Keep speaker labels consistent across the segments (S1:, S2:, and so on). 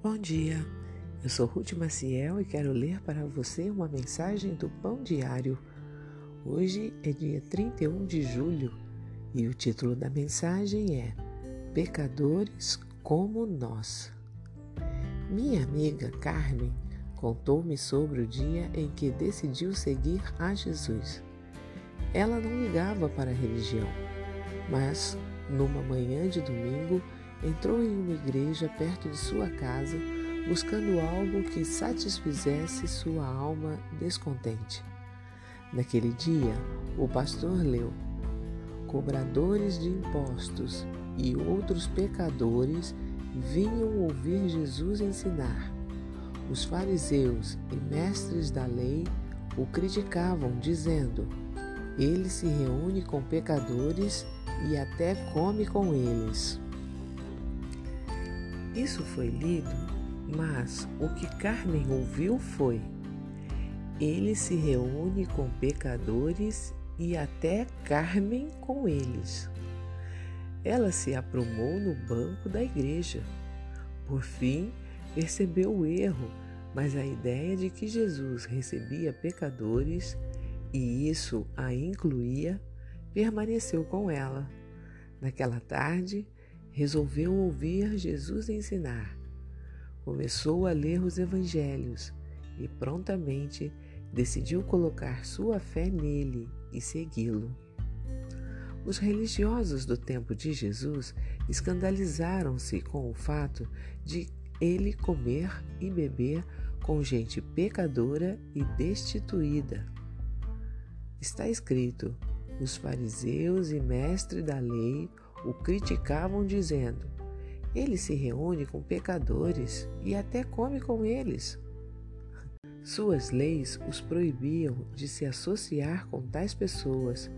S1: Bom dia, eu sou Ruth Maciel e quero ler para você uma mensagem do Pão Diário. Hoje é dia 31 de julho e o título da mensagem é Pecadores como Nós. Minha amiga Carmen contou-me sobre o dia em que decidiu seguir a Jesus. Ela não ligava para a religião, mas numa manhã de domingo entrou em uma igreja perto de sua casa buscando algo que satisfizesse sua alma descontente. Naquele dia, o pastor leu: Cobradores de impostos e outros pecadores vinham ouvir Jesus ensinar. Os fariseus e mestres da lei o criticavam, dizendo: Ele se reúne com pecadores e até come com eles. Isso foi lido, mas o que Carmen ouviu foi: ele se reúne com pecadores e até Carmen com eles. Ela se aprumou no banco da igreja. Por fim, percebeu o erro, mas a ideia de que Jesus recebia pecadores e isso a incluía permaneceu com ela. Naquela tarde, resolveu ouvir Jesus ensinar. Começou a ler os evangelhos e prontamente decidiu colocar sua fé nele e segui-lo. Os religiosos do tempo de Jesus escandalizaram-se com o fato de ele comer e beber com gente pecadora e destituída. Está escrito: os fariseus e mestres da lei o criticavam, dizendo: Ele se reúne com pecadores e até come com eles. Suas leis os proibiam de se associar com tais pessoas.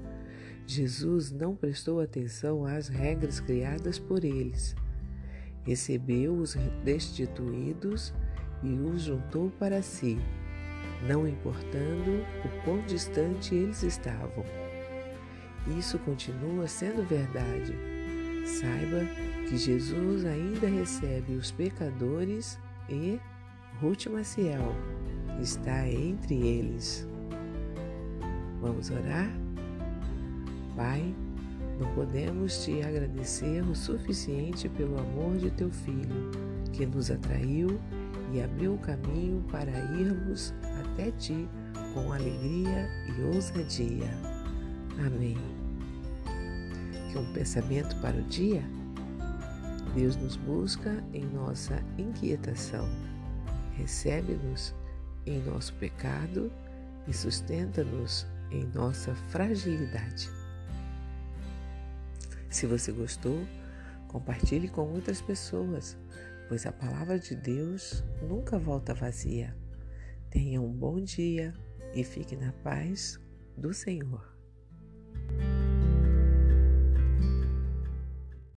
S1: Jesus não prestou atenção às regras criadas por eles. Recebeu os destituídos e os juntou para si, não importando o quão distante eles estavam. Isso continua sendo verdade. Saiba que Jesus ainda recebe os pecadores e Ruth Maciel está entre eles. Vamos orar? Pai, não podemos te agradecer o suficiente pelo amor de teu Filho, que nos atraiu e abriu o caminho para irmos até ti com alegria e ousadia. Amém. Que um pensamento para o dia? Deus nos busca em nossa inquietação, recebe-nos em nosso pecado e sustenta-nos em nossa fragilidade. Se você gostou, compartilhe com outras pessoas, pois a palavra de Deus nunca volta vazia. Tenha um bom dia e fique na paz do Senhor.